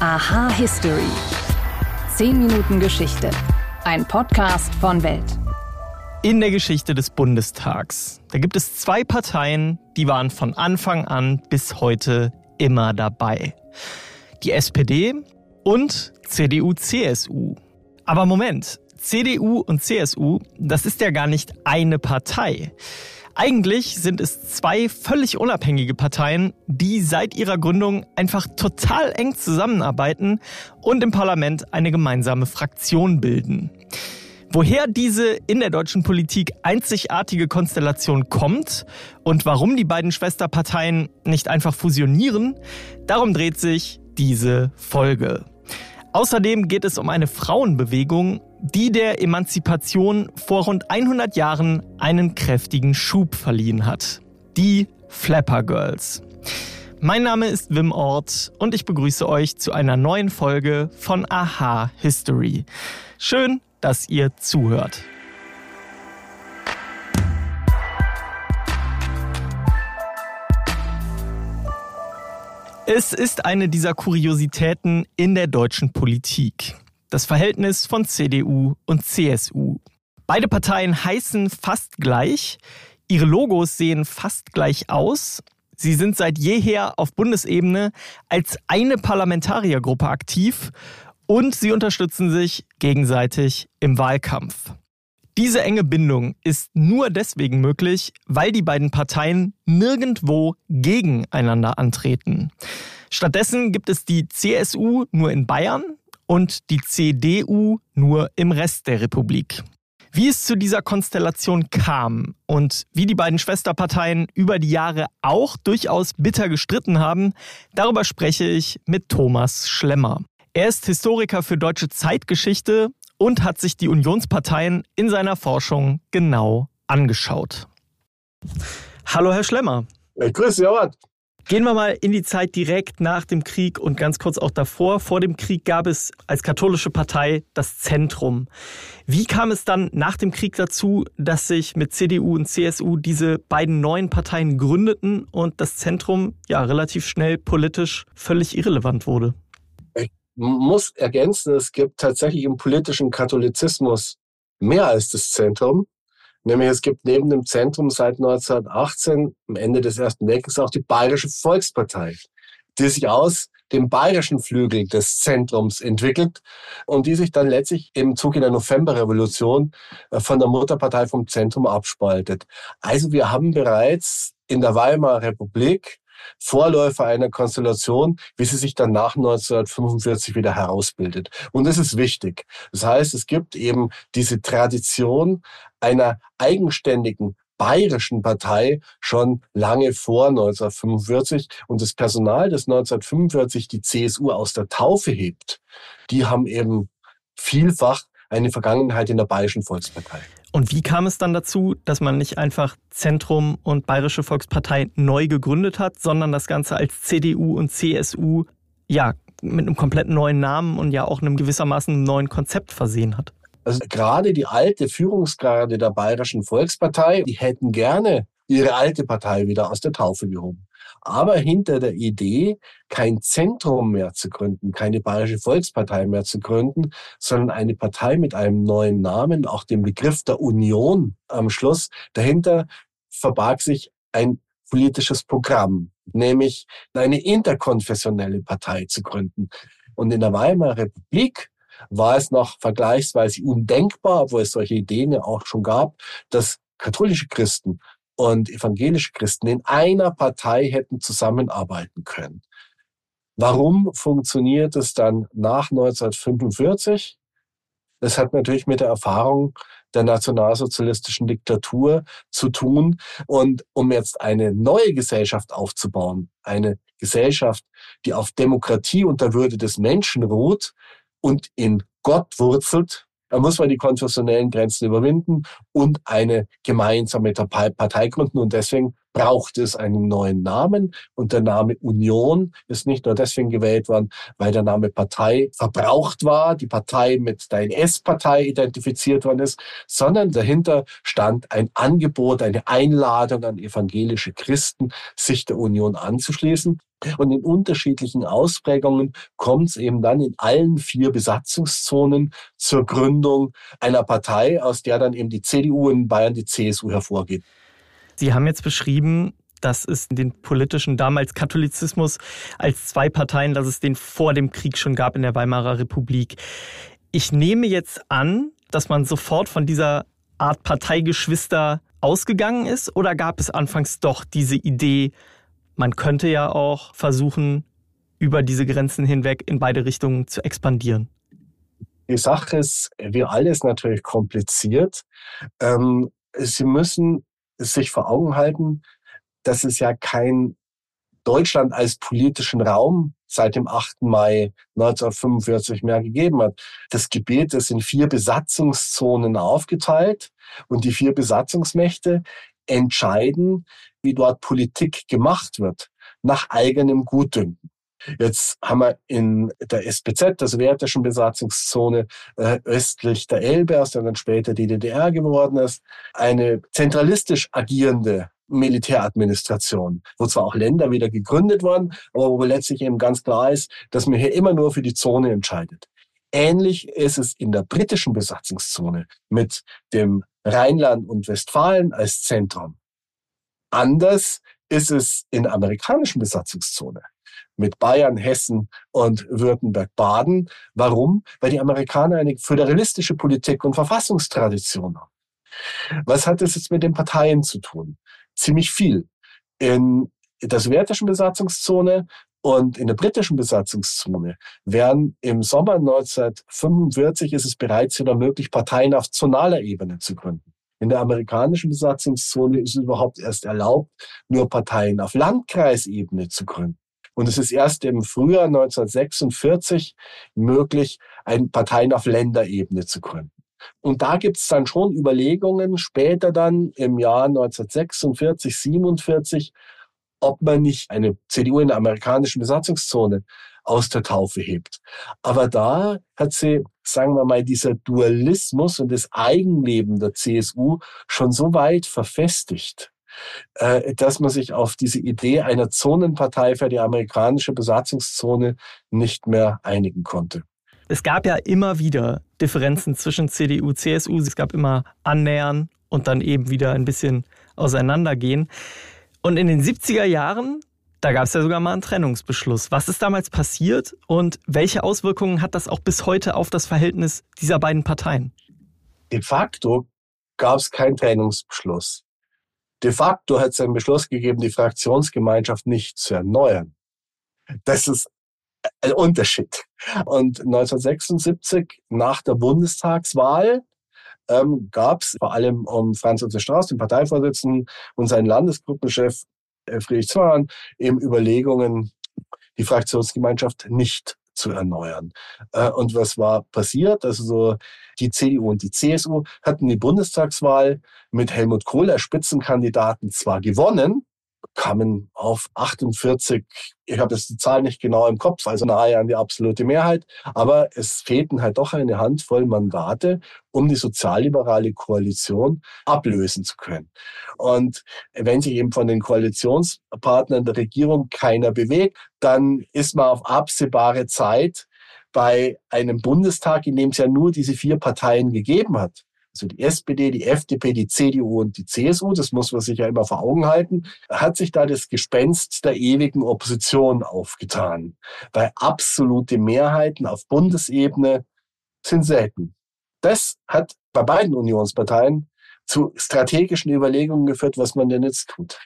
Aha History. 10 Minuten Geschichte. Ein Podcast von Welt. In der Geschichte des Bundestags. Da gibt es zwei Parteien, die waren von Anfang an bis heute immer dabei. Die SPD und CDU-CSU. Aber Moment, CDU und CSU, das ist ja gar nicht eine Partei. Eigentlich sind es zwei völlig unabhängige Parteien, die seit ihrer Gründung einfach total eng zusammenarbeiten und im Parlament eine gemeinsame Fraktion bilden. Woher diese in der deutschen Politik einzigartige Konstellation kommt und warum die beiden Schwesterparteien nicht einfach fusionieren, darum dreht sich diese Folge. Außerdem geht es um eine Frauenbewegung, die der Emanzipation vor rund 100 Jahren einen kräftigen Schub verliehen hat. Die Flapper Girls. Mein Name ist Wim Ort und ich begrüße euch zu einer neuen Folge von Aha History. Schön, dass ihr zuhört. Es ist eine dieser Kuriositäten in der deutschen Politik das Verhältnis von CDU und CSU. Beide Parteien heißen fast gleich, ihre Logos sehen fast gleich aus. Sie sind seit jeher auf Bundesebene als eine Parlamentariergruppe aktiv und sie unterstützen sich gegenseitig im Wahlkampf. Diese enge Bindung ist nur deswegen möglich, weil die beiden Parteien nirgendwo gegeneinander antreten. Stattdessen gibt es die CSU nur in Bayern, und die CDU nur im Rest der Republik. Wie es zu dieser Konstellation kam und wie die beiden Schwesterparteien über die Jahre auch durchaus bitter gestritten haben, darüber spreche ich mit Thomas Schlemmer. Er ist Historiker für deutsche Zeitgeschichte und hat sich die Unionsparteien in seiner Forschung genau angeschaut. Hallo, Herr Schlemmer. Ich grüße Sie, Gehen wir mal in die Zeit direkt nach dem Krieg und ganz kurz auch davor. Vor dem Krieg gab es als katholische Partei das Zentrum. Wie kam es dann nach dem Krieg dazu, dass sich mit CDU und CSU diese beiden neuen Parteien gründeten und das Zentrum ja relativ schnell politisch völlig irrelevant wurde? Ich muss ergänzen, es gibt tatsächlich im politischen Katholizismus mehr als das Zentrum. Nämlich es gibt neben dem Zentrum seit 1918, am Ende des Ersten Weltkriegs, auch die Bayerische Volkspartei, die sich aus dem bayerischen Flügel des Zentrums entwickelt und die sich dann letztlich im Zuge der Novemberrevolution äh, von der Mutterpartei vom Zentrum abspaltet. Also wir haben bereits in der Weimarer Republik Vorläufer einer Konstellation, wie sie sich dann nach 1945 wieder herausbildet. Und das ist wichtig. Das heißt, es gibt eben diese Tradition einer eigenständigen bayerischen Partei schon lange vor 1945 und das Personal, das 1945 die CSU aus der Taufe hebt, die haben eben vielfach eine Vergangenheit in der Bayerischen Volkspartei. Und wie kam es dann dazu, dass man nicht einfach Zentrum und Bayerische Volkspartei neu gegründet hat, sondern das Ganze als CDU und CSU ja mit einem komplett neuen Namen und ja auch einem gewissermaßen neuen Konzept versehen hat? Also gerade die alte Führungsgrade der Bayerischen Volkspartei, die hätten gerne ihre alte Partei wieder aus der Taufe gehoben. Aber hinter der Idee, kein Zentrum mehr zu gründen, keine Bayerische Volkspartei mehr zu gründen, sondern eine Partei mit einem neuen Namen, auch dem Begriff der Union am Schluss, dahinter verbarg sich ein politisches Programm, nämlich eine interkonfessionelle Partei zu gründen. Und in der Weimarer Republik war es noch vergleichsweise undenkbar, obwohl es solche Ideen ja auch schon gab, dass katholische Christen und evangelische Christen in einer Partei hätten zusammenarbeiten können. Warum funktioniert es dann nach 1945? Das hat natürlich mit der Erfahrung der nationalsozialistischen Diktatur zu tun. Und um jetzt eine neue Gesellschaft aufzubauen, eine Gesellschaft, die auf Demokratie und der Würde des Menschen ruht und in Gott wurzelt, da muss man die konfessionellen Grenzen überwinden und eine gemeinsame Partei gründen. Und deswegen braucht es einen neuen Namen und der Name Union ist nicht nur deswegen gewählt worden, weil der Name Partei verbraucht war, die Partei mit der NS-Partei identifiziert worden ist, sondern dahinter stand ein Angebot, eine Einladung an evangelische Christen, sich der Union anzuschließen. Und in unterschiedlichen Ausprägungen kommt es eben dann in allen vier Besatzungszonen zur Gründung einer Partei, aus der dann eben die CDU in Bayern die CSU hervorgeht. Sie haben jetzt beschrieben, dass es den politischen damals Katholizismus als zwei Parteien, dass es den vor dem Krieg schon gab in der Weimarer Republik. Ich nehme jetzt an, dass man sofort von dieser Art Parteigeschwister ausgegangen ist oder gab es anfangs doch diese Idee, man könnte ja auch versuchen, über diese Grenzen hinweg in beide Richtungen zu expandieren? Die Sache ist, wie alles natürlich kompliziert. Ähm, Sie müssen sich vor Augen halten, dass es ja kein Deutschland als politischen Raum seit dem 8. Mai 1945 mehr gegeben hat. Das Gebiet ist in vier Besatzungszonen aufgeteilt und die vier Besatzungsmächte entscheiden, wie dort Politik gemacht wird, nach eigenem Gutdünken. Jetzt haben wir in der SPZ, der sowjetischen Besatzungszone äh, östlich der Elbe, aus der dann später die DDR geworden ist, eine zentralistisch agierende Militäradministration, wo zwar auch Länder wieder gegründet wurden, aber wo letztlich eben ganz klar ist, dass man hier immer nur für die Zone entscheidet. Ähnlich ist es in der britischen Besatzungszone mit dem Rheinland und Westfalen als Zentrum. Anders ist es in der amerikanischen Besatzungszone mit Bayern, Hessen und Württemberg-Baden. Warum? Weil die Amerikaner eine föderalistische Politik und Verfassungstradition haben. Was hat das jetzt mit den Parteien zu tun? Ziemlich viel. In der sowjetischen Besatzungszone und in der britischen Besatzungszone werden im Sommer 1945 ist es bereits wieder möglich, Parteien auf zonaler Ebene zu gründen. In der amerikanischen Besatzungszone ist es überhaupt erst erlaubt, nur Parteien auf Landkreisebene zu gründen. Und es ist erst im Frühjahr 1946 möglich, ein Parteien auf Länderebene zu gründen. Und da gibt es dann schon Überlegungen, später dann im Jahr 1946, 47, ob man nicht eine CDU in der amerikanischen Besatzungszone aus der Taufe hebt. Aber da hat sie, sagen wir mal, dieser Dualismus und das Eigenleben der CSU schon so weit verfestigt, dass man sich auf diese Idee einer Zonenpartei für die amerikanische Besatzungszone nicht mehr einigen konnte. Es gab ja immer wieder Differenzen zwischen CDU, CSU. Es gab immer Annähern und dann eben wieder ein bisschen auseinandergehen. Und in den 70er Jahren, da gab es ja sogar mal einen Trennungsbeschluss. Was ist damals passiert und welche Auswirkungen hat das auch bis heute auf das Verhältnis dieser beiden Parteien? De facto gab es keinen Trennungsbeschluss. De facto hat es einen Beschluss gegeben, die Fraktionsgemeinschaft nicht zu erneuern. Das ist ein Unterschied. Und 1976 nach der Bundestagswahl ähm, gab es vor allem um Franz Josef Strauß, den Parteivorsitzenden, und seinen Landesgruppenchef äh, Friedrich Zimmermann eben Überlegungen, die Fraktionsgemeinschaft nicht zu erneuern. Äh, und was war passiert? Also so die CDU und die CSU hatten die Bundestagswahl mit Helmut Kohl als Spitzenkandidaten zwar gewonnen, kamen auf 48, ich habe jetzt die Zahl nicht genau im Kopf, also nahe an die absolute Mehrheit, aber es fehlten halt doch eine Handvoll Mandate, um die sozialliberale Koalition ablösen zu können. Und wenn sich eben von den Koalitionspartnern der Regierung keiner bewegt, dann ist man auf absehbare Zeit bei einem Bundestag, in dem es ja nur diese vier Parteien gegeben hat, also die SPD, die FDP, die CDU und die CSU, das muss man sich ja immer vor Augen halten, hat sich da das Gespenst der ewigen Opposition aufgetan. Weil absolute Mehrheiten auf Bundesebene sind selten. Das hat bei beiden Unionsparteien zu strategischen Überlegungen geführt, was man denn jetzt tut.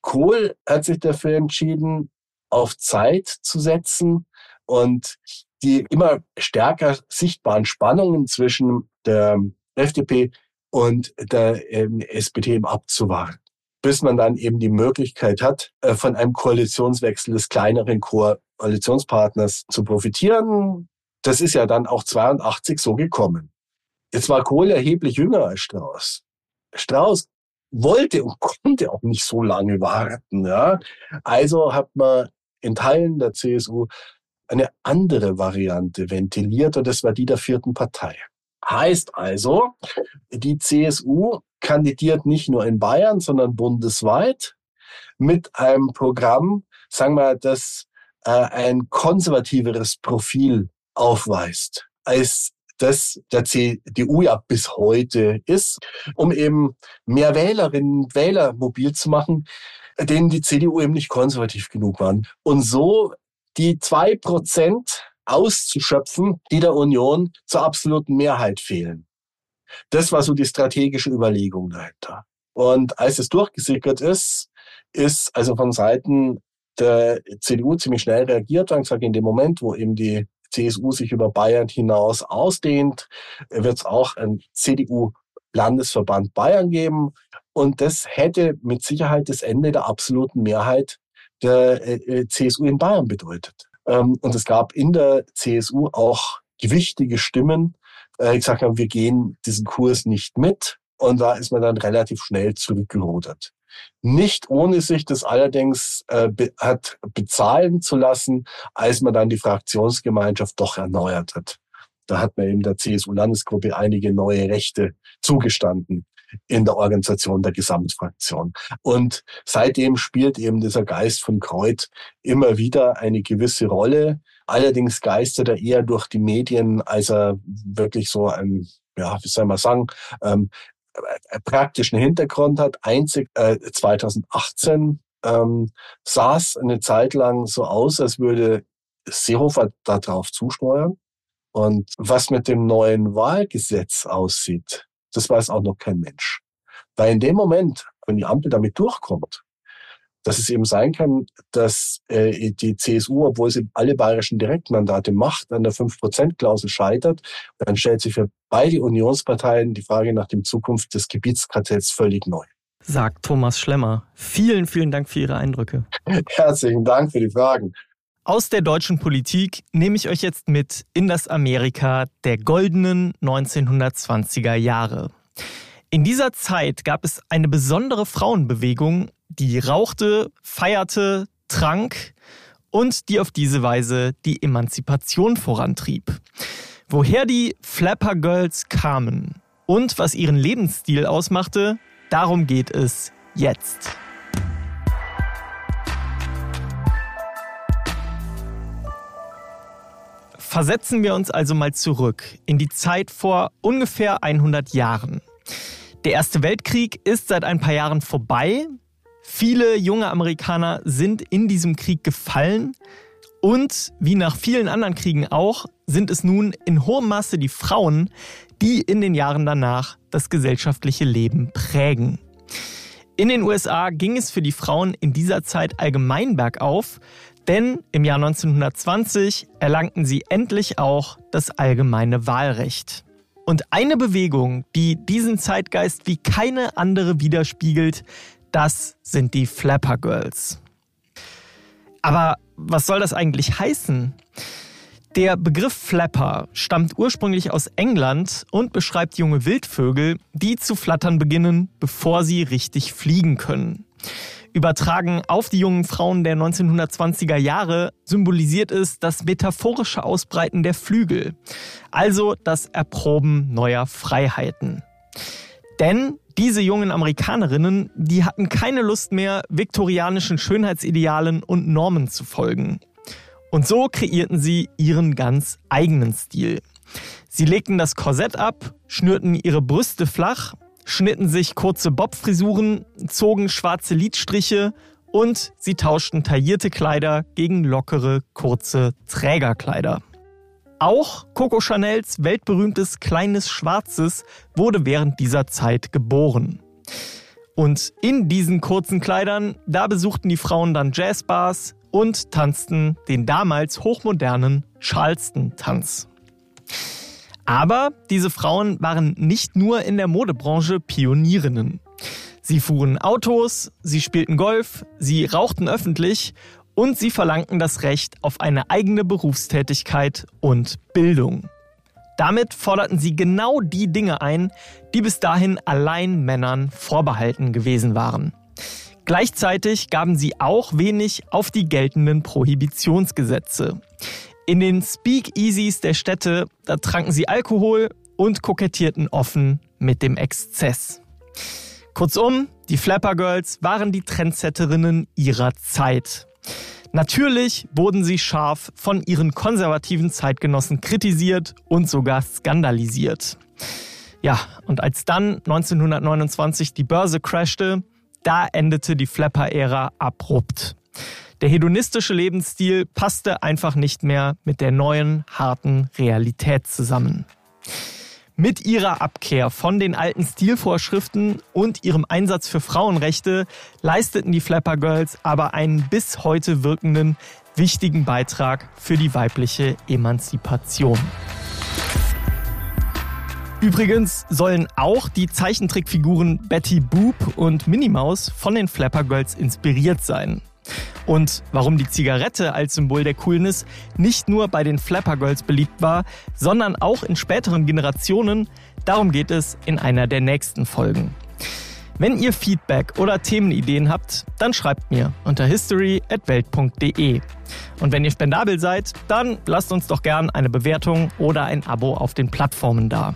Kohl hat sich dafür entschieden, auf Zeit zu setzen und die immer stärker sichtbaren Spannungen zwischen der FDP und der ähm, SPD eben abzuwarten, bis man dann eben die Möglichkeit hat, äh, von einem Koalitionswechsel des kleineren Koalitionspartners zu profitieren. Das ist ja dann auch 82 so gekommen. Jetzt war Kohl erheblich jünger als Strauß. Strauß wollte und konnte auch nicht so lange warten. Ja. Also hat man in Teilen der CSU eine andere Variante ventiliert und das war die der vierten Partei. Heißt also, die CSU kandidiert nicht nur in Bayern, sondern bundesweit mit einem Programm, sagen wir, das äh, ein konservativeres Profil aufweist als das der CDU ja bis heute ist, um eben mehr Wählerinnen und Wähler mobil zu machen, denen die CDU eben nicht konservativ genug waren. Und so die zwei Prozent auszuschöpfen, die der Union zur absoluten Mehrheit fehlen. Das war so die strategische Überlegung dahinter. Und als es durchgesickert ist, ist also von Seiten der CDU ziemlich schnell reagiert und gesagt, in dem Moment, wo eben die CSU sich über Bayern hinaus ausdehnt, wird es auch ein CDU-Landesverband Bayern geben. Und das hätte mit Sicherheit das Ende der absoluten Mehrheit der äh, äh, CSU in Bayern bedeutet. Ähm, und es gab in der CSU auch gewichtige Stimmen, äh, die gesagt haben, wir gehen diesen Kurs nicht mit. Und da ist man dann relativ schnell zurückgerudert. Nicht ohne sich das allerdings äh, be hat bezahlen zu lassen, als man dann die Fraktionsgemeinschaft doch erneuert hat. Da hat man eben der CSU-Landesgruppe einige neue Rechte zugestanden in der Organisation der Gesamtfraktion. Und seitdem spielt eben dieser Geist von Kreuz immer wieder eine gewisse Rolle. Allerdings geistert er eher durch die Medien, als er wirklich so ein, ja, wie soll man sagen, ähm, äh, praktischen Hintergrund hat. Einzig äh, 2018 ähm, sah es eine Zeit lang so aus, als würde Seehofer darauf zusteuern. Und was mit dem neuen Wahlgesetz aussieht, das weiß auch noch kein Mensch. Weil in dem Moment, wenn die Ampel damit durchkommt, dass es eben sein kann, dass äh, die CSU, obwohl sie alle bayerischen Direktmandate macht, an der 5%-Klausel scheitert, dann stellt sich für beide Unionsparteien die Frage nach dem Zukunft des Gebietskartells völlig neu. Sagt Thomas Schlemmer. Vielen, vielen Dank für Ihre Eindrücke. Herzlichen Dank für die Fragen. Aus der deutschen Politik nehme ich euch jetzt mit in das Amerika der goldenen 1920er Jahre. In dieser Zeit gab es eine besondere Frauenbewegung, die rauchte, feierte, trank und die auf diese Weise die Emanzipation vorantrieb. Woher die Flapper Girls kamen und was ihren Lebensstil ausmachte, darum geht es jetzt. Versetzen wir uns also mal zurück in die Zeit vor ungefähr 100 Jahren. Der Erste Weltkrieg ist seit ein paar Jahren vorbei. Viele junge Amerikaner sind in diesem Krieg gefallen. Und wie nach vielen anderen Kriegen auch, sind es nun in hohem Maße die Frauen, die in den Jahren danach das gesellschaftliche Leben prägen. In den USA ging es für die Frauen in dieser Zeit allgemein bergauf, denn im Jahr 1920 erlangten sie endlich auch das allgemeine Wahlrecht. Und eine Bewegung, die diesen Zeitgeist wie keine andere widerspiegelt, das sind die Flapper Girls. Aber was soll das eigentlich heißen? Der Begriff Flapper stammt ursprünglich aus England und beschreibt junge Wildvögel, die zu flattern beginnen, bevor sie richtig fliegen können. Übertragen auf die jungen Frauen der 1920er Jahre symbolisiert es das metaphorische Ausbreiten der Flügel, also das Erproben neuer Freiheiten. Denn diese jungen Amerikanerinnen, die hatten keine Lust mehr, viktorianischen Schönheitsidealen und Normen zu folgen. Und so kreierten sie ihren ganz eigenen Stil. Sie legten das Korsett ab, schnürten ihre Brüste flach schnitten sich kurze Bobfrisuren, zogen schwarze Lidstriche und sie tauschten taillierte Kleider gegen lockere, kurze Trägerkleider. Auch Coco Chanels weltberühmtes kleines Schwarzes wurde während dieser Zeit geboren. Und in diesen kurzen Kleidern, da besuchten die Frauen dann Jazzbars und tanzten den damals hochmodernen Charleston-Tanz. Aber diese Frauen waren nicht nur in der Modebranche Pionierinnen. Sie fuhren Autos, sie spielten Golf, sie rauchten öffentlich und sie verlangten das Recht auf eine eigene Berufstätigkeit und Bildung. Damit forderten sie genau die Dinge ein, die bis dahin allein Männern vorbehalten gewesen waren. Gleichzeitig gaben sie auch wenig auf die geltenden Prohibitionsgesetze. In den Speakeasies der Städte, da tranken sie Alkohol und kokettierten offen mit dem Exzess. Kurzum, die Flapper Girls waren die Trendsetterinnen ihrer Zeit. Natürlich wurden sie scharf von ihren konservativen Zeitgenossen kritisiert und sogar skandalisiert. Ja, und als dann 1929 die Börse crashte, da endete die Flapper-Ära abrupt. Der hedonistische Lebensstil passte einfach nicht mehr mit der neuen, harten Realität zusammen. Mit ihrer Abkehr von den alten Stilvorschriften und ihrem Einsatz für Frauenrechte leisteten die Flapper Girls aber einen bis heute wirkenden, wichtigen Beitrag für die weibliche Emanzipation. Übrigens sollen auch die Zeichentrickfiguren Betty Boop und Minnie Maus von den Flapper Girls inspiriert sein. Und warum die Zigarette als Symbol der Coolness nicht nur bei den Flapper Girls beliebt war, sondern auch in späteren Generationen, darum geht es in einer der nächsten Folgen. Wenn ihr Feedback oder Themenideen habt, dann schreibt mir unter history@welt.de. Und wenn ihr spendabel seid, dann lasst uns doch gern eine Bewertung oder ein Abo auf den Plattformen da.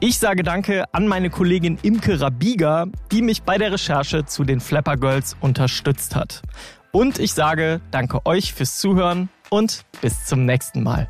Ich sage Danke an meine Kollegin Imke Rabiga, die mich bei der Recherche zu den Flapper Girls unterstützt hat. Und ich sage Danke euch fürs Zuhören und bis zum nächsten Mal.